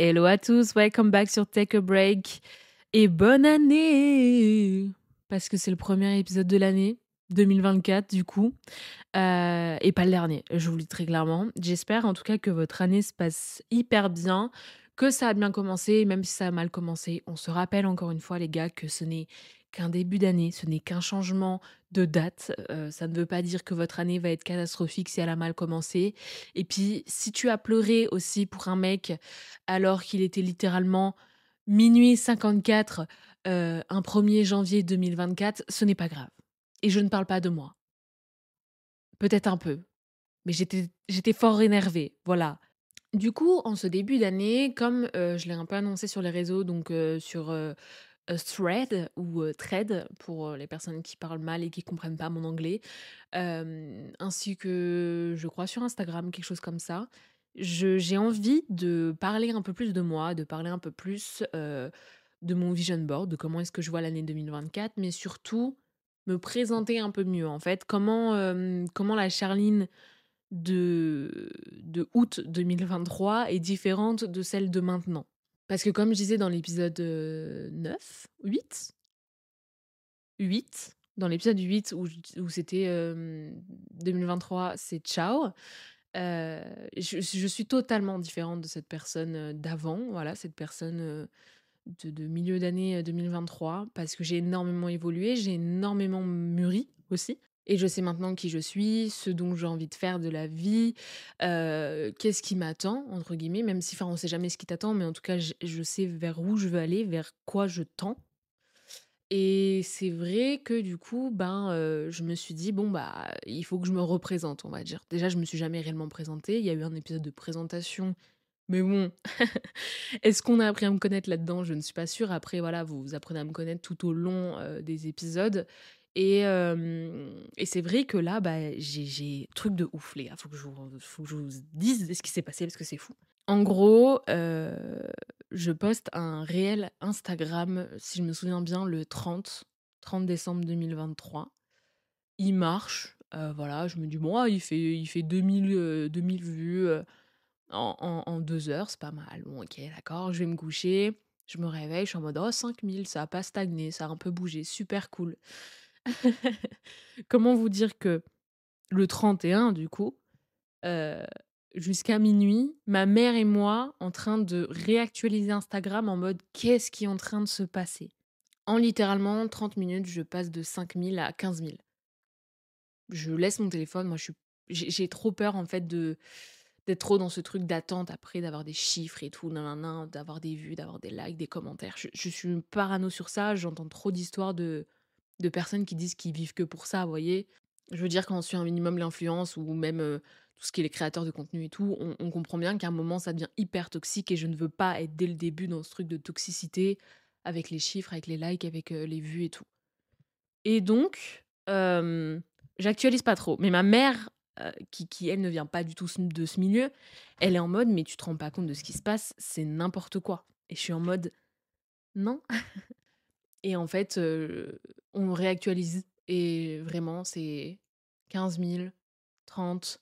Hello à tous, welcome back sur Take a Break et bonne année Parce que c'est le premier épisode de l'année 2024 du coup, euh, et pas le dernier, je vous le dis très clairement. J'espère en tout cas que votre année se passe hyper bien, que ça a bien commencé, même si ça a mal commencé. On se rappelle encore une fois les gars que ce n'est qu'un début d'année, ce n'est qu'un changement de date. Ça ne veut pas dire que votre année va être catastrophique si elle a mal commencé. Et puis, si tu as pleuré aussi pour un mec alors qu'il était littéralement minuit 54 euh, un 1er janvier 2024, ce n'est pas grave. Et je ne parle pas de moi. Peut-être un peu. Mais j'étais, fort énervée. Voilà. Du coup, en ce début d'année, comme je l'ai un peu annoncé sur les réseaux, donc sur thread ou thread pour les personnes qui parlent mal et qui comprennent pas mon anglais, ainsi que je crois sur Instagram, quelque chose comme ça. j'ai envie de parler un peu plus de moi, de parler un peu plus de mon vision board, de comment est-ce que je vois l'année 2024, mais surtout me présenter un peu mieux en fait. Comment, comment la Charline de, de août 2023 est différente de celle de maintenant? Parce que comme je disais dans l'épisode 9, 8 8 dans l'épisode 8 où, où c'était 2023, c'est ciao. je, suis totalement différente de cette personne d'avant, voilà, cette personne de milieu d'année 2023, parce que j'ai énormément évolué, j'ai énormément mûri aussi. Et je sais maintenant qui je suis, ce dont j'ai envie de faire de la vie, qu'est-ce qui m'attend, entre guillemets, même si, enfin, on sait jamais ce qui t'attend, mais en tout cas, je, sais vers où je veux aller, vers quoi je tends. Et c'est vrai que du coup, ben, je me suis dit, bon, bah, il faut que je me représente, on va dire. Déjà, je me suis jamais réellement présentée. Il y a eu un épisode de présentation, mais bon, est-ce qu'on a appris à me connaître là-dedans? Je ne suis pas sûre. Après, voilà, vous apprenez à me connaître tout au long des épisodes. Et, c'est vrai que là, bah, j'ai truc de ouf, les gars. Faut que je vous, dise ce qui s'est passé parce que c'est fou. En gros, je poste un réel Instagram, si je me souviens bien, le 30, 30 décembre 2023. Il marche. voilà, je me dis, bon, il fait, il fait 2000, 2000 vues en, en, deux heures, c'est pas mal. Bon, ok, d'accord, je vais me coucher. Je me réveille, je suis en mode, oh, 5000, ça a pas stagné, ça a un peu bougé, super cool. Comment vous dire que le 31, du coup, jusqu'à minuit, ma mère et moi en train de réactualiser Instagram en mode qu'est-ce qui est en train de se passer? En littéralement 30 minutes, je passe de 5000 à 15 000. Je laisse mon téléphone, moi j'ai trop peur en fait de d'être trop dans ce truc d'attente après d'avoir des chiffres et tout, d'avoir des vues, d'avoir des likes, des commentaires. Je, je suis parano sur ça, j'entends trop d'histoires de de personnes qui disent qu'ils vivent que pour ça, vous voyez? Je veux dire, quand on suit un minimum l'influence ou même tout ce qui est les créateurs de contenu et tout, on, comprend bien qu'à un moment, ça devient hyper toxique et je ne veux pas être dès le début dans ce truc de toxicité avec les chiffres, avec les likes, avec les vues et tout. Et donc, j'actualise pas trop. Mais ma mère, qui, qui, elle ne vient pas du tout de ce milieu, elle est en mode, mais tu te rends pas compte de ce qui se passe, c'est n'importe quoi. Et je suis en mode, non, et en fait, on réactualise et vraiment, c'est 15 000, 30,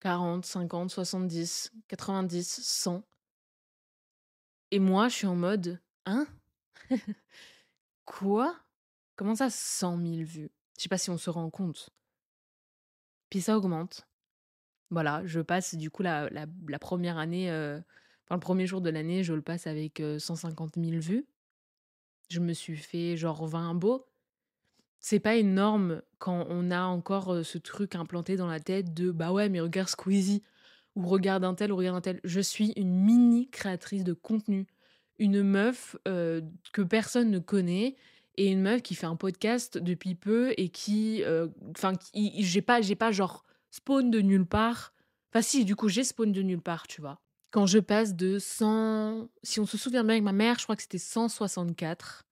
40, 50, 70, 90, 100. Et moi, je suis en mode, hein? Quoi? Comment ça, 100 000 vues? Je sais pas si on se rend compte. Puis ça augmente. Voilà, je passe du coup la, la, première année, enfin le premier jour de l'année, je le passe avec 150 000 vues je me suis fait genre 20 beaux. C'est pas énorme quand on a encore ce truc implanté dans la tête de bah ouais, mais regarde Squeezie ou regarde un tel ou regarde un tel. Je suis une mini créatrice de contenu, une meuf que personne ne connaît et une meuf qui fait un podcast depuis peu et qui enfin j'ai pas j'ai pas genre spawn de nulle part. Enfin si, du coup, j'ai spawn de nulle part, tu vois. Quand je passe de 100, si on se souvient bien avec ma mère, je crois que c'était 164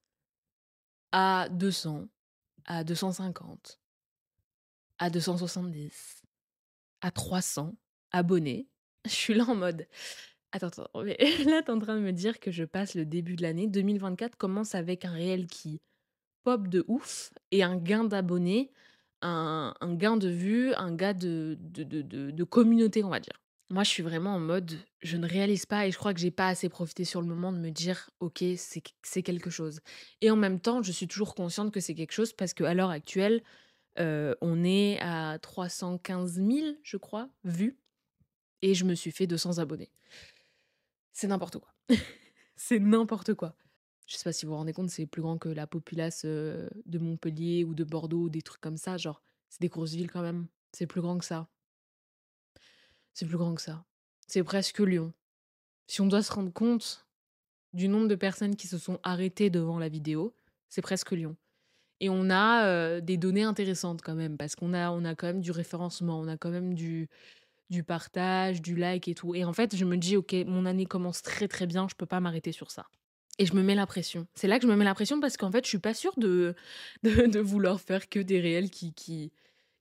à 200, à 250, à 270, à 300 abonnés. Je suis là en mode Attends, attends, mais là, t'es en train de me dire que je passe le début de l'année. 2024 commence avec un réel qui pop de ouf et un gain d'abonnés, un, gain de vues, un gain de, de, de communauté, on va dire. Moi, je suis vraiment en mode, je ne réalise pas et je crois que j'ai pas assez profité sur le moment de me dire, ok, c'est quelque chose. Et en même temps, je suis toujours consciente que c'est quelque chose parce qu'à l'heure actuelle, on est à 315 000, je crois, vues, et je me suis fait 200 abonnés. C'est n'importe quoi. c'est n'importe quoi. Je sais pas si vous vous rendez compte, c'est plus grand que la populace de Montpellier ou de Bordeaux, des trucs comme ça. Genre, c'est des grosses villes quand même. C'est plus grand que ça. C'est plus grand que ça. C'est presque Lyon. Si on doit se rendre compte du nombre de personnes qui se sont arrêtées devant la vidéo, c'est presque Lyon. Et on a des données intéressantes quand même, parce qu'on a, on a quand même du référencement, on a quand même du, du partage, du like et tout. Et en fait, je me dis, ok, mon année commence très très bien, je peux pas m'arrêter sur ça. Et je me mets la pression. C'est là que je me mets la pression parce qu'en fait, je suis pas sûre de, de, vouloir faire que des réels qui, qui,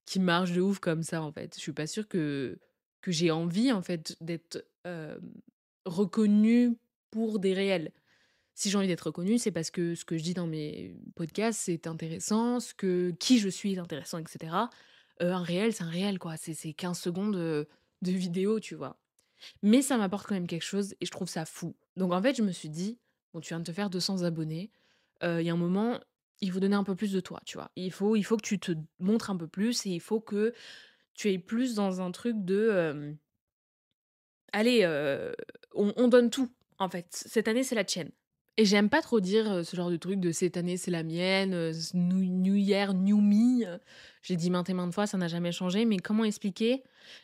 qui marchent de ouf comme ça, en fait. Je suis pas sûre que, que j'ai envie, en fait, d'être reconnue pour des réels. Si j'ai envie d'être reconnue, c'est parce que ce que je dis dans mes podcasts, c'est intéressant, ce que qui je suis est intéressant, etc. Euh, un réel, c'est un réel, quoi. C'est 15 secondes de, de vidéo, tu vois. Mais ça m'apporte quand même quelque chose et je trouve ça fou. Donc en fait, je me suis dit, bon, tu viens de te faire 200 abonnés. Il y a un moment, il faut donner un peu plus de toi, tu vois. Il faut, il faut que tu te montres un peu plus et il faut que tu es plus dans un truc de. allez, on, on, donne tout, en fait. Cette année, c'est la tienne. Et j'aime pas trop dire ce genre de truc de cette année, c'est la mienne, new, new, year, new me. J'ai dit maintes et maintes fois, ça n'a jamais changé. Mais comment expliquer?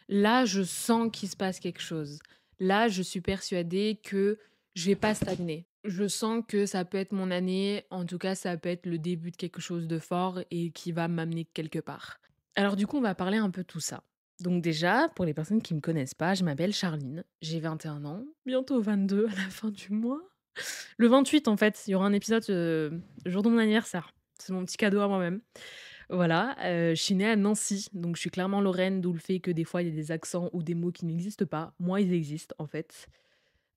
Là, je sens qu'il se passe quelque chose. Là, je suis persuadée que je vais pas stagner je sens que ça peut être mon année, en tout cas ça peut être le début de quelque chose de fort et qui va m'amener quelque part. Alors du coup on va parler un peu tout ça. Donc déjà, pour les personnes qui ne me connaissent pas, je m'appelle Charline, j'ai 21 ans, bientôt 22 à la fin du mois. Le 28 en fait, il y aura un épisode euh, le jour de mon anniversaire. C'est mon petit cadeau à moi-même. Voilà, euh, je suis née à Nancy, donc je suis clairement Lorraine, d'où le fait que des fois il y a des accents ou des mots qui n'existent pas. Moi, ils existent en fait.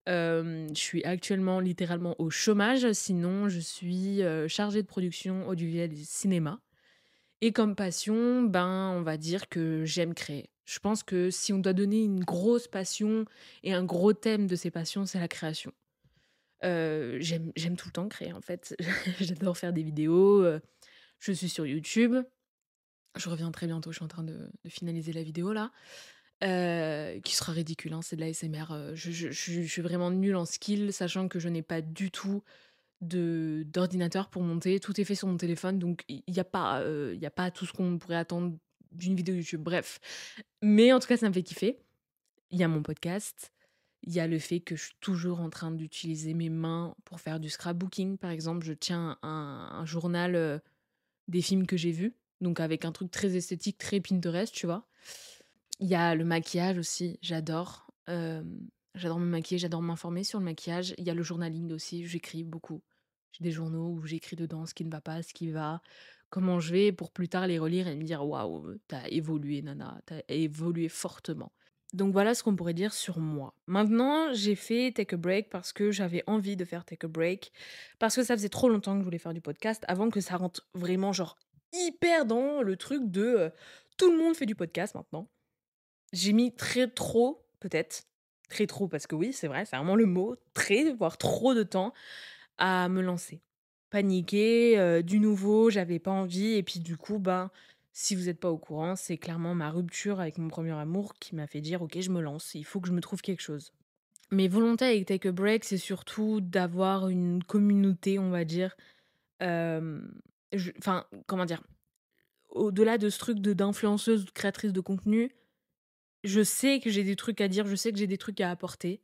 Je suis actuellement littéralement au chômage, sinon je suis euh, chargée de production audiovisuelle et cinéma. Et comme passion, ben, on va dire que j'aime créer. Je pense que si on doit donner une grosse passion et un gros thème de ces passions, c'est la création. Euh, j'aime tout le temps créer en fait. J'adore faire des vidéos. je suis sur YouTube. Je reviens très bientôt, je suis en train de finaliser la vidéo là. Euh, qui sera ridicule, hein, c'est de la SMR. je, je, je, suis vraiment nulle en skill, sachant que je n'ai pas du tout de d'ordinateur pour monter. Tout est fait sur mon téléphone, donc il n'y a, pas, il y a pas tout ce qu'on pourrait attendre d'une vidéo YouTube. Bref. Mais en tout cas, ça me fait kiffer. Il y a mon podcast. Il y a le fait que je suis toujours en train d'utiliser mes mains pour faire du scrapbooking. Par exemple, je tiens un, un journal des films que j'ai vus. Donc avec un truc très esthétique, très Pinterest, tu vois. Il y a le maquillage aussi, j'adore. J'adore me maquiller, j'adore m'informer sur le maquillage. Il y a le journaling aussi, j'écris beaucoup. J'ai des journaux où j'écris dedans ce qui ne va pas, ce qui va, comment je vais, pour plus tard les relire et me dire waouh, t'as évolué, Nana, t'as évolué fortement. Donc voilà ce qu'on pourrait dire sur moi. Maintenant, j'ai fait Take a Break parce que j'avais envie de faire Take a Break, parce que ça faisait trop longtemps que je voulais faire du podcast, avant que ça rentre vraiment genre hyper dans le truc de tout le monde fait du podcast maintenant. J'ai mis très trop, peut-être, très trop, parce que oui, c'est vrai, c'est vraiment le mot, très, voire trop de temps à me lancer. Paniquer, du nouveau, j'avais pas envie, et puis du coup, ben, si vous n'êtes pas au courant, c'est clairement ma rupture avec mon premier amour qui m'a fait dire, ok, je me lance, il faut que je me trouve quelque chose. Mes volontés avec Take a Break, c'est surtout d'avoir une communauté, on va dire. Enfin, comment dire Au-delà de ce truc d'influenceuse ou de créatrice de contenu, je sais que j'ai des trucs à dire, je sais que j'ai des trucs à apporter.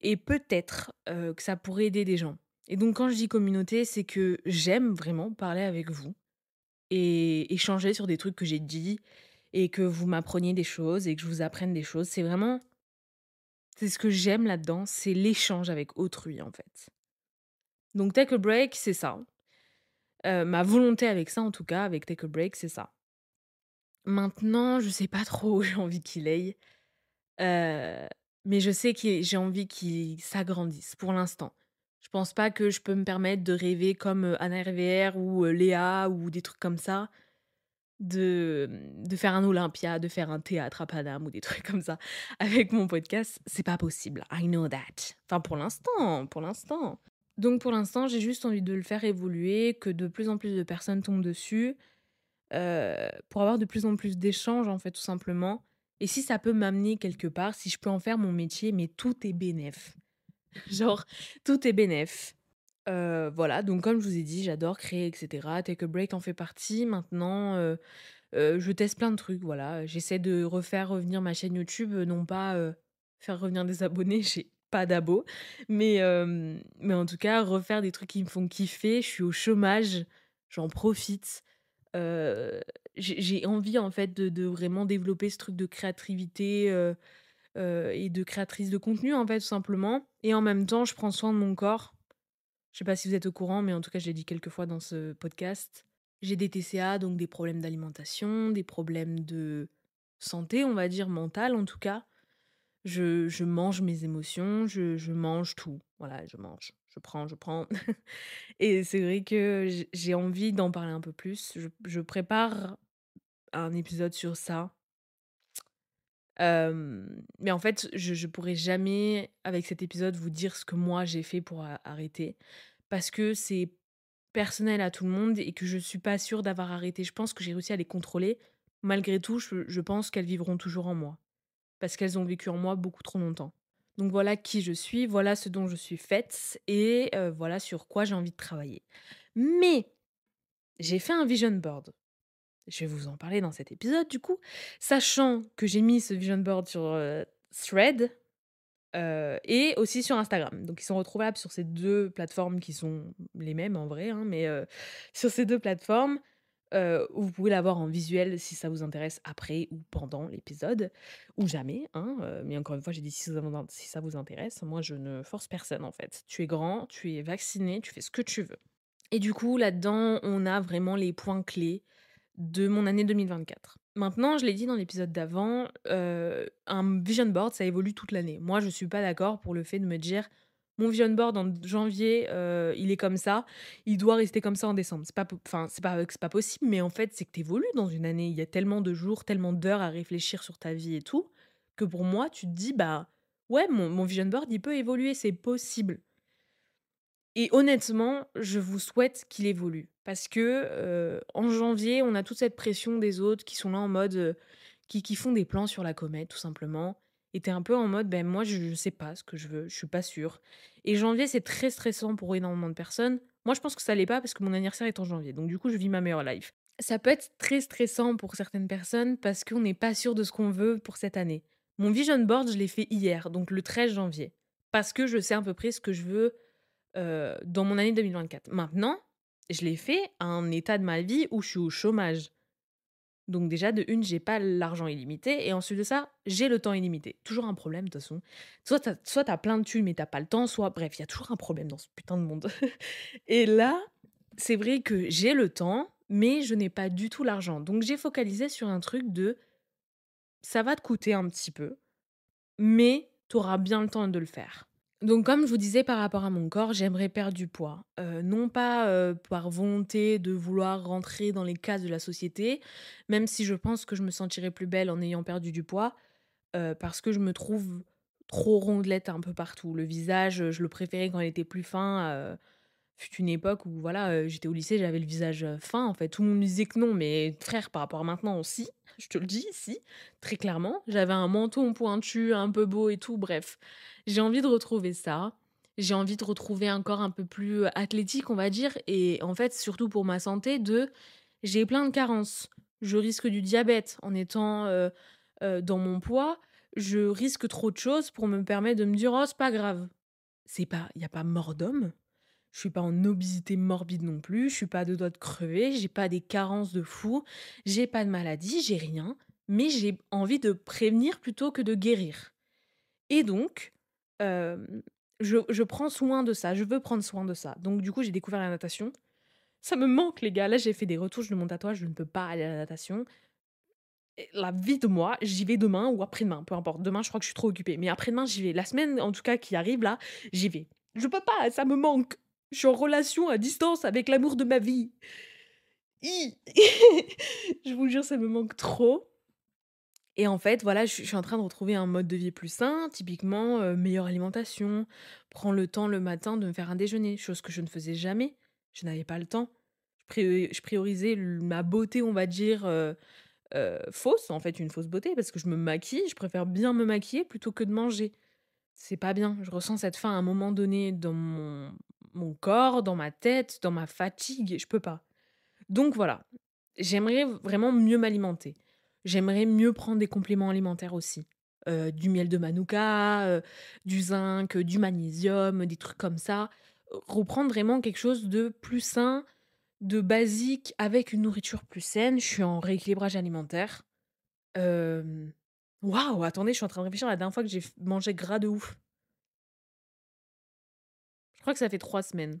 Et peut-être que ça pourrait aider des gens. Et donc quand je dis communauté, c'est que j'aime vraiment parler avec vous et échanger sur des trucs que j'ai dit et que vous m'appreniez des choses et que je vous apprenne des choses. C'est vraiment... C'est ce que j'aime là-dedans, c'est l'échange avec autrui en fait. Donc Take a Break, c'est ça. ma volonté avec ça, en tout cas, avec Take a Break, c'est ça. Maintenant, je sais pas trop où j'ai envie qu'il aille. mais je sais que j'ai envie qu'il s'agrandisse pour l'instant. Je pense pas que je peux me permettre de rêver comme Anna RVR ou Léa ou des trucs comme ça. de, de faire un Olympia, de faire un théâtre à Paname ou des trucs comme ça avec mon podcast. C'est pas possible. I know that. Enfin, pour l'instant, pour l'instant. Donc, pour l'instant, j'ai juste envie de le faire évoluer, que de plus en plus de personnes tombent dessus, euh, pour avoir de plus en plus d'échanges, en fait, tout simplement. Et si ça peut m'amener quelque part, si je peux en faire mon métier, mais tout est bénéf. Genre, tout est bénéf. Euh, voilà, donc comme je vous ai dit, j'adore créer, etc. Take a Break en fait partie. Maintenant, euh, je teste plein de trucs, voilà. J'essaie de refaire revenir ma chaîne YouTube, non pas faire revenir des abonnés, j'ai pas d'abos, mais, mais en tout cas, refaire des trucs qui me font kiffer. Je suis au chômage, j'en profite. J'ai envie en fait de, vraiment développer ce truc de créativité et de créatrice de contenu, en fait, tout simplement. Et en même temps, je prends soin de mon corps je sais pas si vous êtes au courant, mais en tout cas, je l'ai dit quelques fois dans ce podcast. J'ai des TCA, donc des problèmes d'alimentation, des problèmes de santé, on va dire, mentale en tout cas. Je, mange mes émotions, je, mange tout. Voilà, je mange, je prends, je prends. Et c'est vrai que j'ai envie d'en parler un peu plus. Je, prépare un épisode sur ça. mais en fait, je, je pourrais jamais, avec cet épisode, vous dire ce que moi j'ai fait pour arrêter parce que c'est personnel à tout le monde et que je suis pas sûre d'avoir arrêté. Je pense que j'ai réussi à les contrôler. Malgré tout, je, pense qu'elles vivront toujours en moi. Parce qu'elles ont vécu en moi beaucoup trop longtemps. Donc voilà qui je suis, voilà ce dont je suis faite et voilà sur quoi j'ai envie de travailler. Mais j'ai fait un vision board. Je vais vous en parler dans cet épisode du coup, sachant que j'ai mis ce vision board sur Thread, et aussi sur Instagram. Donc ils sont retrouvables sur ces deux plateformes qui sont les mêmes en vrai, hein, mais sur ces deux plateformes euh, vous pouvez l'avoir en visuel si ça vous intéresse après ou pendant l'épisode, ou jamais. Hein, mais encore une fois, j'ai dit si ça, vous, intéresse, moi je ne force personne en fait. Tu es grand, tu es vacciné, tu fais ce que tu veux. Et du coup, là-dedans, on a vraiment les points clés de mon année 2024. Maintenant, je l'ai dit dans l'épisode d'avant, euh, un vision board, ça évolue toute l'année. Moi, je suis pas d'accord pour le fait de me dire: «Mon vision board en janvier, euh, il est comme ça, il doit rester comme ça en décembre». C'est pas enfin, c'est pas c'est pas possible, mais en fait, c'est que tu évolues dans une année. Il y a tellement de jours, tellement d'heures à réfléchir sur ta vie et tout, que pour moi, tu te dis: «Bah, ouais, mon mon vision board, il peut évoluer, c'est possible». Et honnêtement, je vous souhaite qu'il évolue. Parce que en janvier, on a toute cette pression des autres qui sont là en mode. qui, qui font des plans sur la comète, tout simplement. T'es un peu en mode, ben moi, je, je sais pas ce que je veux, je suis pas sûre. Et janvier, c'est très stressant pour énormément de personnes. Moi, je pense que ça l'est pas parce que mon anniversaire est en janvier. Donc, du coup, je vis ma meilleure life. Ça peut être très stressant pour certaines personnes parce qu'on n'est pas sûr de ce qu'on veut pour cette année. Mon vision board, je l'ai fait hier, donc le 13 janvier. Parce que je sais à peu près ce que je veux dans mon année 2024. Maintenant, je l'ai fait à un état de ma vie où je suis au chômage. Donc déjà, de une, j'ai pas l'argent illimité, et ensuite de ça, j'ai le temps illimité. Toujours un problème, de toute façon. Soit t'as, soit plein de thunes, mais t'as pas le temps, soit... Bref, il y a toujours un problème dans ce putain de monde. et là, c'est vrai que j'ai le temps, mais je n'ai pas du tout l'argent. Donc j'ai focalisé sur un truc de... Ça va te coûter un petit peu, mais tu auras bien le temps de le faire. Donc comme je vous disais par rapport à mon corps, j'aimerais perdre du poids. Euh, non pas euh, par volonté de vouloir rentrer dans les cases de la société, même si je pense que je me sentirais plus belle en ayant perdu du poids, euh, parce que je me trouve trop rondelette un peu partout. Le visage, je le préférais quand il était plus fin. fut une époque où voilà, j'étais au lycée, j'avais le visage fin en fait. Tout le monde me disait que non, mais frère, par rapport à maintenant aussi, je te le dis ici, très clairement. J'avais un menton pointu, un peu beau et tout, bref. J'ai envie de retrouver ça. J'ai envie de retrouver un corps un peu plus athlétique, on va dire. Et en fait, surtout pour ma santé, de j'ai plein de carences. Je risque du diabète en étant euh, euh, dans mon poids. Je risque trop de choses pour me permettre de me dire oh c'est pas grave. C'est pas, il y a pas mort d'homme. Je suis pas en obésité morbide non plus. Je suis pas de doigts de crever. J'ai pas des carences de fou. J'ai pas de maladie. J'ai rien. Mais j'ai envie de prévenir plutôt que de guérir. Et donc, je, prends soin de ça, je veux prendre soin de ça. Donc du coup, j'ai découvert la natation. Ça me manque, les gars. Là, j'ai fait des retouches de mon tatouage, je ne peux pas aller à la natation. la vie de moi, j'y vais demain ou après-demain, peu importe. Demain, je crois que je suis trop occupée. Mais après-demain, j'y vais. La semaine, en tout cas, qui arrive là, j'y vais. Je peux pas, ça me manque. Je suis en relation à distance avec l'amour de ma vie. Je vous jure, ça me manque trop. Et en fait, voilà, je suis en train de retrouver un mode de vie plus sain, typiquement, heu, meilleure alimentation, prends le temps le matin de me faire un déjeuner, chose que je ne faisais jamais. Je n'avais pas le temps. Je priorisais ma beauté, on va dire, heu heu, fausse, en fait, une fausse beauté parce que je me maquille, je préfère bien me maquiller plutôt que de manger. C'est pas bien. Je ressens cette faim à un moment donné dans mon mon corps, dans ma tête, dans ma fatigue, je peux pas. Donc voilà, j'aimerais vraiment mieux m'alimenter. J'aimerais mieux prendre des compléments alimentaires aussi. Heu, du miel de manuka, heu, du zinc, du magnésium, des trucs comme ça. Reprendre vraiment quelque chose de plus sain, de basique, avec une nourriture plus saine. Je suis en rééquilibrage alimentaire. Hem, waouh! Attendez, je suis en train de réfléchir à la dernière fois que j'ai mangé gras de ouf. Je crois que ça fait 3 semaines.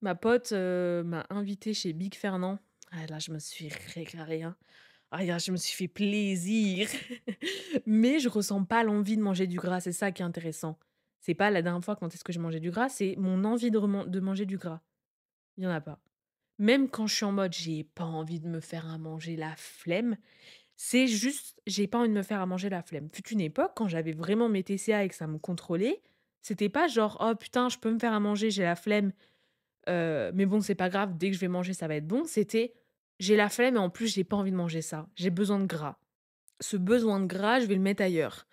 Ma pote, heu, m'a invitée chez Big Fernand. Ah là, je me suis régalée, hein. Ah je me suis fait plaisir. Mais je ressens pas l'envie de manger du gras, c'est ça qui est intéressant. C'est pas la dernière fois quand est-ce que j'ai mangé du gras, c'est mon envie de manger du gras. Il y en a pas. Même quand je suis en mode j'ai pas envie de me faire à manger, la flemme, c'est juste j'ai pas envie de me faire à manger, la flemme. Fut une époque quand j'avais vraiment mes TCA et que ça me contrôlait, c'était pas genre: «Oh putain, je peux me faire à manger, j'ai la flemme, heu, mais bon, c'est pas grave, dès que je vais manger, ça va être bon». C'était: «J'ai la flemme et en plus, j'ai pas envie de manger ça, j'ai besoin de gras». Ce besoin de gras, je vais le mettre ailleurs.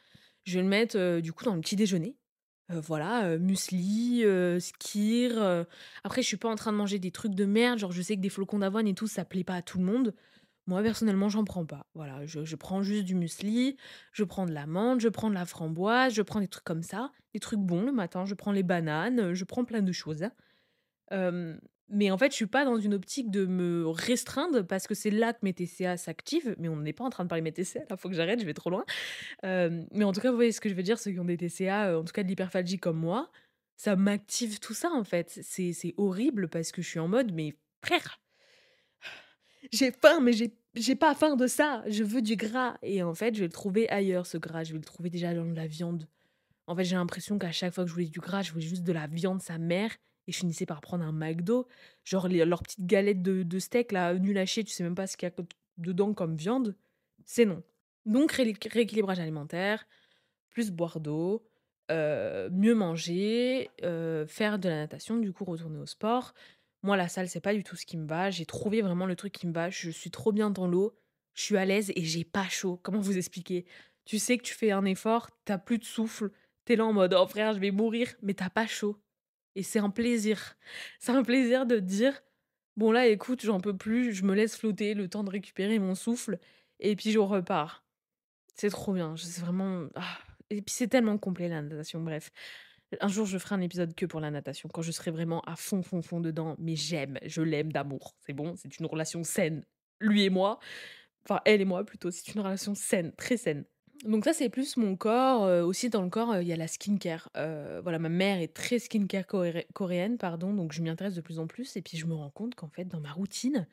Je vais le mettre, heu, du coup, dans le petit déjeuner. Heu, voilà, muesli, heu. Après, je suis pas en train de manger des trucs de merde, genre je sais que des flocons d'avoine et tout, ça plaît pas à tout le monde. Moi, personnellement, j'en prends pas. Voilà, je je prends juste du muesli, je prends de l'amande, je prends de la framboise, je prends des trucs comme ça, des trucs bons le matin, je prends les bananes, je prends plein de choses, hein. Mais en fait, je suis pas dans une optique de me restreindre parce que c'est là que mes TCA s'activent, mais on n'est pas en train de parler de mes TCA là, faut que j'arrête, je vais trop loin. Mais en tout cas, vous voyez ce que je veux dire, ceux qui ont des TCA, heu, en tout cas de l'hyperphagie comme moi, ça m'active tout ça en fait. C'est horrible parce que je suis en mode: «Mais frère, j'ai faim, mais j'ai j'ai pas faim de ça, je veux du gras» et en fait, je vais le trouver ailleurs ce gras, je vais le trouver déjà dans de la viande. En fait, j'ai l'impression qu'à chaque fois que je voulais du gras, je voulais juste de la viande sa mère et je finissais par prendre un McDo, genre les leurs petites galettes de de steak là, nul à tu sais même pas ce qu'il y a dedans comme viande, c'est non. Donc rééq rééquilibrage alimentaire, plus boire d'eau, heu, mieux manger, heu, faire de la natation, du coup retourner au sport. Moi, la salle, c'est pas du tout ce qui me va, j'ai trouvé vraiment le truc qui me va, je suis trop bien dans l'eau, je suis à l'aise et j'ai pas chaud. Comment vous expliquer? Tu sais que tu fais un effort, tu as plus de souffle, tu es là en mode: «Oh frère, je vais mourir», mais tu as pas chaud et c'est un plaisir. C'est un plaisir de te dire: «Bon là, écoute, j'en peux plus, je me laisse flotter le temps de récupérer mon souffle et puis je repars». C'est trop bien, c'est vraiment ah et puis c'est tellement complet la natation, bref. Un jour, je ferai un épisode que pour la natation, quand je serai vraiment à fond, fond, fond dedans, mais j'aime, je l'aime d'amour, c'est bon, c'est une relation saine, lui et moi, enfin elle et moi plutôt, c'est une relation saine, très saine. Donc ça, c'est plus mon corps, heu, aussi dans le corps, heu, il y a la skincare. Heu, voilà, ma mère est très skincare coré coréenne, pardon, donc je m'y intéresse de plus en plus et puis je me rends compte qu'en fait, dans ma routine,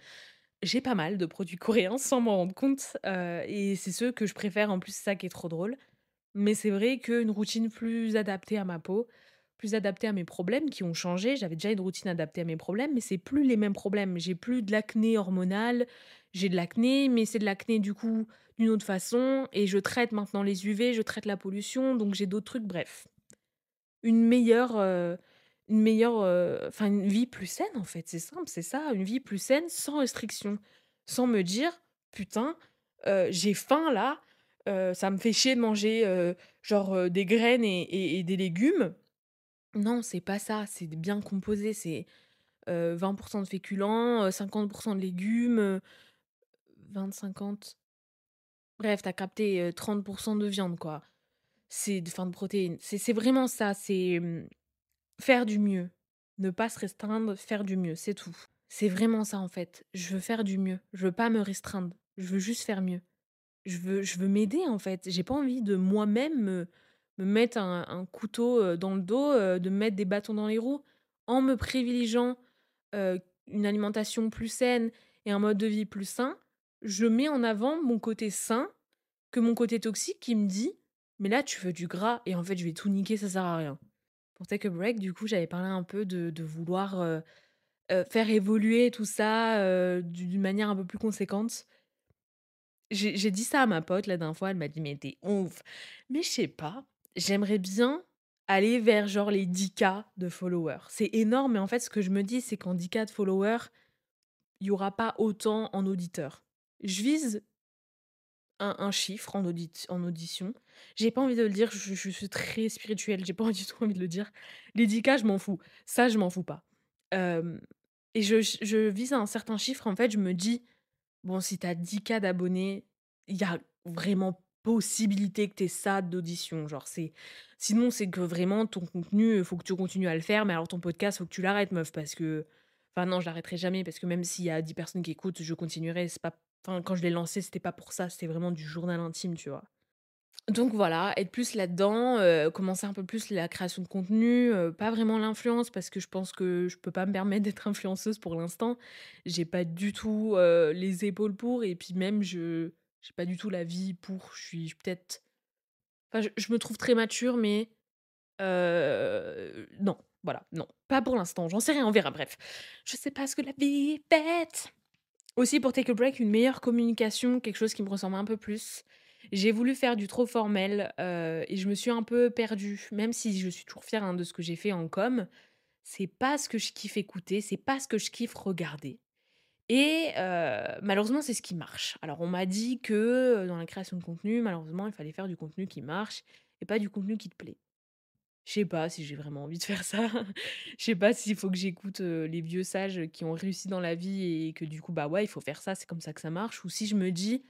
j'ai pas mal de produits coréens sans m'en rendre compte, et c'est ceux que je préfère en plus, ça qui est trop drôle. Mais c'est vrai qu'une routine plus adaptée à ma peau, plus adaptée à mes problèmes qui ont changé. J'avais déjà une routine adaptée à mes problèmes, mais c'est plus les mêmes problèmes. J'ai plus de l'acné hormonal, j'ai de l'acné, mais c'est de l'acné du coup d'une autre façon et je traite maintenant les UV, je traite la pollution, donc j'ai d'autres trucs, bref. Une meilleure, heu, une meilleure, heu, enfin une vie plus saine en fait, c'est simple, c'est ça, une vie plus saine sans restriction. Sans me dire: «Putain, heu, j'ai faim là, heu, ça me fait chier de manger, heu, genre, heu, des graines et et des légumes». Non, c'est pas ça, c'est bien composé, c'est, heu, 20% de féculents, heu, 50% de légumes, heu, 20-50 bref, tu as capté, heu, 30% de viande quoi. C'est d enfin de protéines. C'est c'est vraiment ça, c'est, mmh, faire du mieux. Ne pas se restreindre, faire du mieux, c'est tout. C'est vraiment ça en fait. Je veux faire du mieux, je veux pas me restreindre, je veux juste faire mieux. Je veux m'aider en fait, j'ai pas envie de moi-même me me mettre un couteau, heu, dans le dos, heu, de me mettre des bâtons dans les roues. En me privilégiant, heu, une alimentation plus saine et un mode de vie plus sain, je mets en avant mon côté sain, que mon côté toxique qui me dit: «Mais là, tu veux du gras et en fait, je vais tout niquer, ça sert à rien». Pour Take a Break, du coup, j'avais parlé un peu de vouloir, faire évoluer tout ça, d'une manière un peu plus conséquente. J'ai dit ça à ma pote la dernière fois, elle m'a dit: «Mais tu ouf!» mais je sais pas, j'aimerais bien aller vers genre les 10 K de followers. C'est énorme, mais en fait, ce que je me dis, c'est qu'en 10 K de followers, il y aura pas autant en auditeurs. Je vise un un chiffre en audit en audition. J'ai pas envie de le dire, je suis très spirituelle, j'ai pas du tout envie de le dire. Les 10 K, je m'en fous. Ça, je m'en fous pas. Et je je vise un certain chiffre, en fait, je me dis: «Bon, si tu as 10 K d'abonnés, il y a vraiment possibilité que tu aies ça d'audition». Genre, c'est sinon, c'est que vraiment ton contenu, il faut que tu continues à le faire, mais alors ton podcast, faut que tu l'arrêtes meuf parce que enfin non, je l'arrêterai jamais parce que même s'il y a 10 personnes qui écoutent, je continuerai. C'est enfin, quand je l'ai lancé, c'était pas pour ça, c'était vraiment du journal intime, tu vois? Donc voilà, être plus là-dedans, heu, commencer un peu plus la création de contenu, heu, pas vraiment l'influence parce que je pense que je peux pas me permettre d'être influenceuse pour l'instant. J'ai pas du tout, heu, les épaules pour et puis même je j'ai pas du tout la vie pour. Je suis peut-être enfin je me trouve très mature mais non, voilà, non, pas pour l'instant, j'en sais rien, on verra, bref. Je sais pas ce que la vie est faite. Aussi pour take a break, une meilleure communication, quelque chose qui me ressemble un peu plus. J'ai voulu faire du trop formel, heu et je me suis un peu perdue. Même si je suis toujours fière, hein, de ce que j'ai fait en com, c'est pas ce que je kiffe écouter, c'est pas ce que je kiffe regarder et heu, malheureusement, c'est ce qui marche. Alors on m'a dit que, heu, dans la création de contenu, malheureusement, il fallait faire du contenu qui marche et pas du contenu qui te plaît. Je sais pas si j'ai vraiment envie de faire ça. Je sais pas s'il faut que j'écoute, les vieux sages qui ont réussi dans la vie et que du coup, bah, ouais, il faut faire ça, c'est comme ça que ça marche ou si je me dis: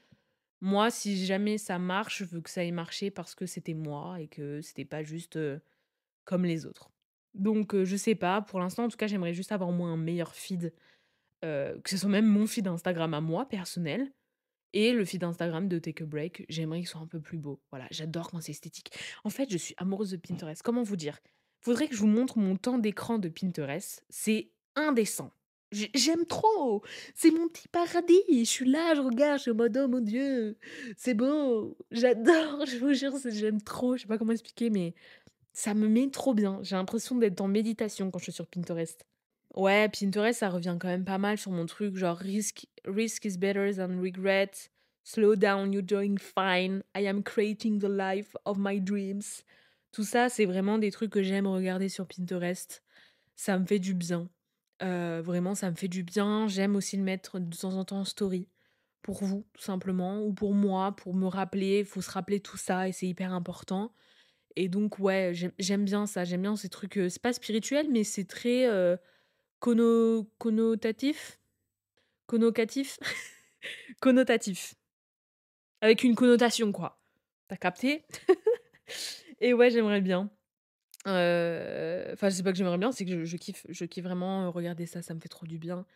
«Moi, si jamais ça marche, je veux que ça ait marché parce que c'était moi et que c'était pas juste, comme les autres». Donc heu, je sais pas, pour l'instant, en tout cas, j'aimerais juste avoir moi un meilleur feed, que ce soit même mon feed Instagram à moi, personnel et le feed Instagram de Take a Break, j'aimerais qu'il soit un peu plus beau. Voilà, j'adore quand c'est esthétique. En fait, je suis amoureuse de Pinterest. Comment vous dire? Faudrait que je vous montre mon temps d'écran de Pinterest, c'est indécent. J'ai j'aime trop! C'est mon petit paradis. Je suis là, je regarde, je suis en mode: «Oh mon Dieu, c'est beau!» j'adore, je vous jure, j'aime trop, je sais pas comment expliquer, mais ça me met trop bien. J'ai l'impression d'être en méditation quand je suis sur Pinterest. Ouais, Pinterest, ça revient quand même pas mal sur mon truc, genre risk risk is better than regret, slow down, you're doing fine, I am creating the life of my dreams. Tout ça, c'est vraiment des trucs que j'aime regarder sur Pinterest. Ça me fait du bien. Heu, vraiment, ça me fait du bien. J'aime aussi le mettre de temps en temps en story. Pour vous, tout simplement, ou pour moi, pour me rappeler. Il faut se rappeler tout ça et c'est hyper important. Et donc, ouais, j'aime bien ça. J'aime bien ces trucs, heu, c'est pas spirituel, mais c'est très, heu Conno connotatif? Connocatif? Connotatif. Avec une connotation, quoi. Tu capté? Et ouais, j'aimerais bien. Heu, enfin, c'est pas que j'aimerais bien, c'est que je je kiffe je kiffe vraiment, regarder ça, ça me fait trop du bien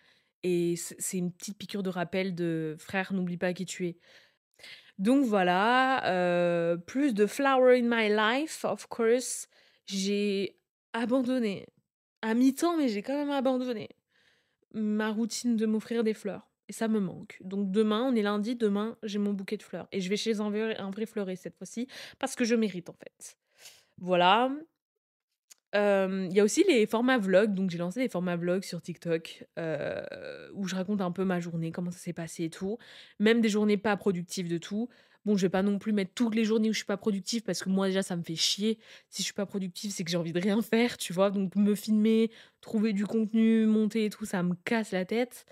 et c'est une petite piqûre de rappel de: «Frère, n'oublie pas qui tu es». Donc voilà, heu, plus de flower in my life, of course. J'ai abandonné à mi-temps, mais j'ai quand même abandonné ma routine de m'offrir des fleurs et ça me manque. Donc demain, on est lundi, demain, j'ai mon bouquet de fleurs et je vais chez un vrai un cette fois-ci parce que je mérite, en fait. Voilà. Il y a aussi les formats vlogs, donc j'ai lancé des formats vlogs sur TikTok, où je raconte un peu ma journée, comment ça s'est passé et tout. Même des journées pas productives de tout. Bon, je vais pas non plus mettre toutes les journées où je suis pas productive parce que moi déjà ça me fait chier. Si je suis pas productive, c'est que j'ai envie de rien faire, tu vois? Donc me filmer, trouver du contenu, monter et tout, ça me casse la tête.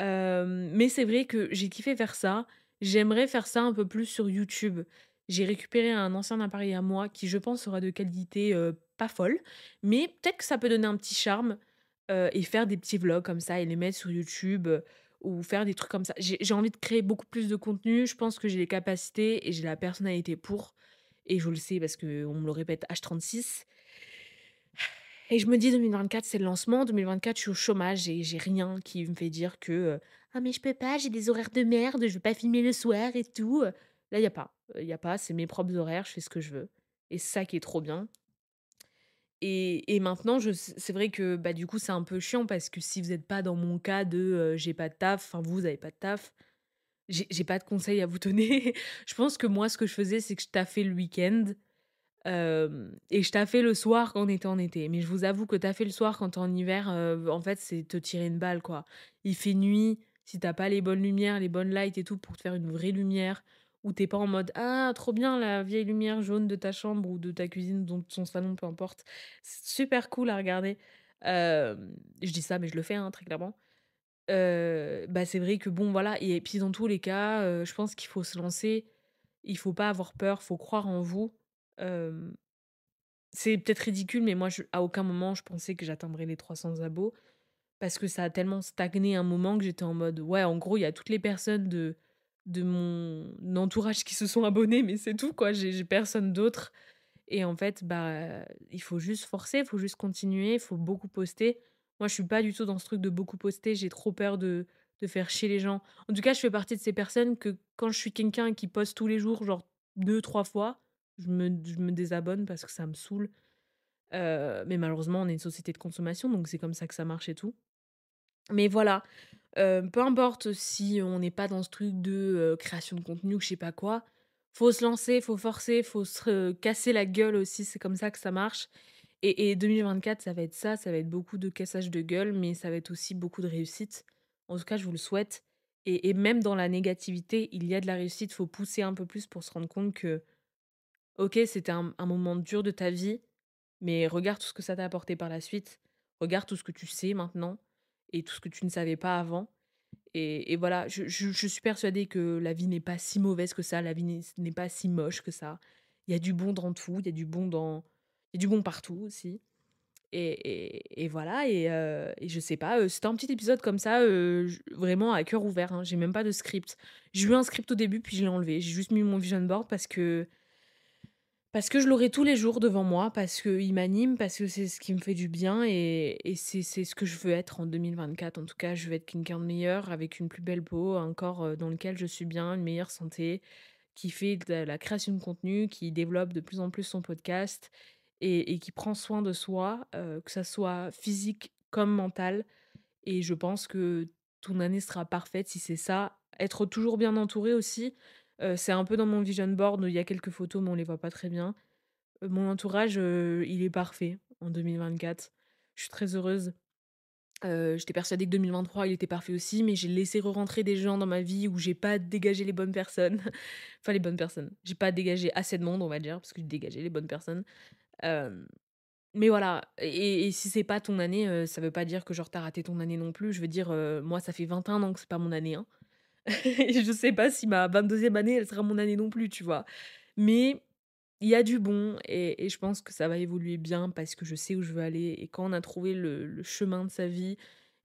Mais c'est vrai que j'ai kiffé faire ça. J'aimerais faire ça un peu plus sur YouTube. J'ai récupéré un ancien appareil à moi qui, je pense, sera de qualité, pas folle, mais peut-être que ça peut donner un petit charme, heu et faire des petits vlogs comme ça et les mettre sur YouTube, heu, ou faire des trucs comme ça. J'ai envie de créer beaucoup plus de contenu. Je pense que j'ai les capacités et j'ai la personnalité pour et je le sais parce qu'on me le répète H36 et je me dis 2024, c'est le lancement. 2024, je suis au chômage et j'ai rien qui me fait dire que, heu: «Ah mais je peux pas, j'ai des horaires de merde, je veux pas filmer le soir et tout», Là, il y a pas, il y a pas, c'est mes propres horaires, je fais ce que je veux et ça qui est trop bien et maintenant c'est vrai que, bah, du coup, c'est un peu chiant parce que si vous êtes pas dans mon cas de, j'ai pas de taf, enfin vous, vous avez pas de taf, j'ai pas de conseils à vous donner. Je pense que moi, ce que je faisais, c'est que je taffais le week-end, et je taffais le soir quand on était en été. Mais je vous avoue que taffer le soir quand tu es en hiver, en fait, c'est te tirer une balle, quoi. Il fait nuit, si tu as pas les bonnes lumières, les bonnes lights et tout pour te faire une vraie lumière, ou tu es pas en mode: «Ah trop bien la vieille lumière jaune de ta chambre ou de ta cuisine, ou de ton salon», peu importe. C'est super cool à regarder. Je dis ça, mais je le fais, hein, très clairement. Bah, c'est vrai que bon, voilà et puis dans tous les cas, je pense qu'il faut se lancer. Il faut pas avoir peur, faut croire en vous. C'est peut-être ridicule, mais moi à aucun moment je pensais que j'atteindrais les 300 abos. Parce que ça a tellement stagné un moment que j'étais en mode ouais, en gros, il y a toutes les personnes de de mon entourage qui se sont abonnées, mais c'est tout quoi, j'ai personne d'autre et en fait, bah, il faut juste forcer, il faut juste continuer, il faut beaucoup poster. Moi, je suis pas du tout dans ce truc de beaucoup poster, j'ai trop peur de de faire chier les gens. En tout cas, je fais partie de ces personnes que quand je suis quelqu'un qui poste tous les jours, genre deux trois fois, je me je me désabonne parce que ça me saoule. Heu, mais malheureusement, on est une société de consommation, donc c'est comme ça que ça marche et tout. Mais voilà, heu, peu importe si on n'est pas dans ce truc de, heu, création de contenu ou je sais pas quoi, faut se lancer, faut forcer, faut se casser la gueule aussi, c'est comme ça que ça marche et et 2024, ça va être ça, ça va être beaucoup de cassage de gueule, mais ça va être aussi beaucoup de réussite. En tout cas, je vous le souhaite et même dans la négativité, il y a de la réussite, faut pousser un peu plus pour se rendre compte que, OK, c'était un moment dur de ta vie, mais regarde tout ce que ça t'a apporté par la suite. Regarde tout ce que tu sais maintenant et tout ce que tu ne savais pas avant et voilà, je suis persuadée que la vie n'est pas si mauvaise que ça, la vie n'est pas si moche que ça. Il y a du bon dans tout, il y a du bon dans il y a du bon partout aussi et voilà et heu et je sais pas, c'était un petit épisode comme ça, heu, j vraiment à cœur ouvert, hein. J'ai même pas de script. J'ai eu un script au début, puis je l'ai enlevé. J'ai juste mis mon vision board parce que parce que je l'aurai tous les jours devant moi, parce qu'il m'anime, parce que c'est ce qui me fait du bien et c'est ce que je veux être en 2024. En tout cas, je veux être quelqu'un de meilleur, avec une plus belle peau, un corps, heu, dans lequel je suis bien, une meilleure santé, qui fait de la création de contenu, qui développe de plus en plus son podcast et qui prend soin de soi, heu, que ça soit physique comme mental et je pense que ton année sera parfaite si c'est ça. Être toujours bien entouré aussi, C'est un peu dans mon vision board, il y a quelques photos, mais on les voit pas très bien. Mon entourage, il est parfait en 2024. Je suis très heureuse. Heu, j'étais persuadée que 2023, il était parfait aussi, mais j'ai laissé re-rentrer des gens dans ma vie où j'ai pas dégagé les bonnes personnes. Enfin les bonnes personnes. J'ai pas dégagé assez de monde, on va dire, parce que j'ai dégagé les bonnes personnes. Mais voilà et si c'est pas ton année, ça veut pas dire que genre tu as raté ton année non plus. Je veux dire, moi ça fait 21 ans que c'est pas mon année, hein. Et je sais pas si ma 22e année, elle sera mon année non plus, tu vois? Mais il y a du bon et je pense que ça va évoluer bien parce que je sais où je veux aller et quand on a trouvé le chemin de sa vie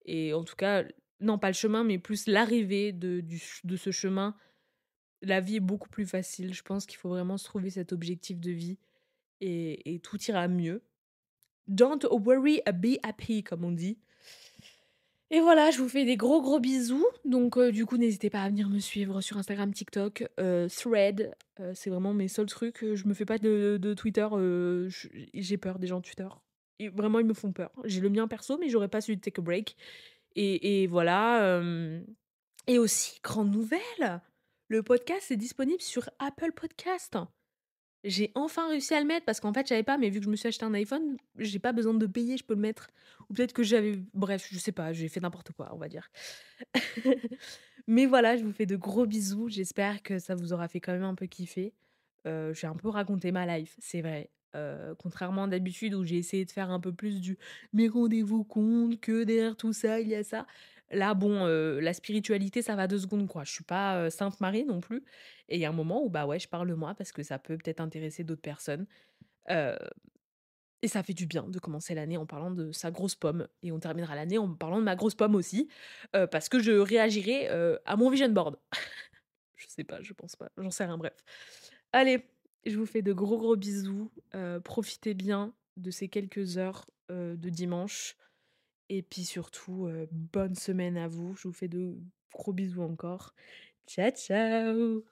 et en tout cas non pas le chemin, mais plus l'arrivée de ce chemin, la vie est beaucoup plus facile. Je pense qu'il faut vraiment se trouver cet objectif de vie et et tout ira mieux. Don't worry, be happy comme on dit. Et voilà, je vous fais des gros, gros bisous. Donc, heu, du coup, n'hésitez pas à venir me suivre sur Instagram, TikTok, heu, Threads, heu, c'est vraiment mes seuls trucs, je me fais pas de Twitter, j'ai peur des gens de Twitter. Vraiment, ils me font peur. J'ai le mien perso, mais j'aurais pas de Take a Break. Et et voilà, et aussi, grande nouvelle, le podcast est disponible sur Apple Podcast. J'ai enfin réussi à le mettre parce qu'en fait, je pas, mais vu que je me suis acheté un iPhone, j'ai pas besoin de payer, je peux le mettre. Ou peut-être que j'avais bref, je sais pas, j'ai fait n'importe quoi, on va dire. Mais voilà, je vous fais de gros bisous. J'espère que ça vous aura fait quand même un peu kiffer. Heu, j'ai un peu raconté ma life, c'est vrai. Heu, contrairement à d'habitude où j'ai essayé de faire un peu plus du: «Mais rendez-vous compte que derrière tout ça, il y a ça». Là, bon, heu, la spiritualité, ça va 2 secondes, quoi. Je suis pas, heu, sainte Marie non plus et il y a un moment où, bah, ouais, je parle moi parce que ça peut peut-être intéresser d'autres personnes. Heu et ça fait du bien de commencer l'année en parlant de sa grosse pomme et on terminera l'année en parlant de ma grosse pomme aussi, parce que je réagirai, à mon vision board. Je sais pas, je pense pas, j'en sais rien, bref. Allez, je vous fais de gros, gros bisous, profitez bien de ces quelques heures, heu, de dimanche et puis surtout, bonne semaine à vous. Je vous fais de gros bisous encore. Ciao, ciao!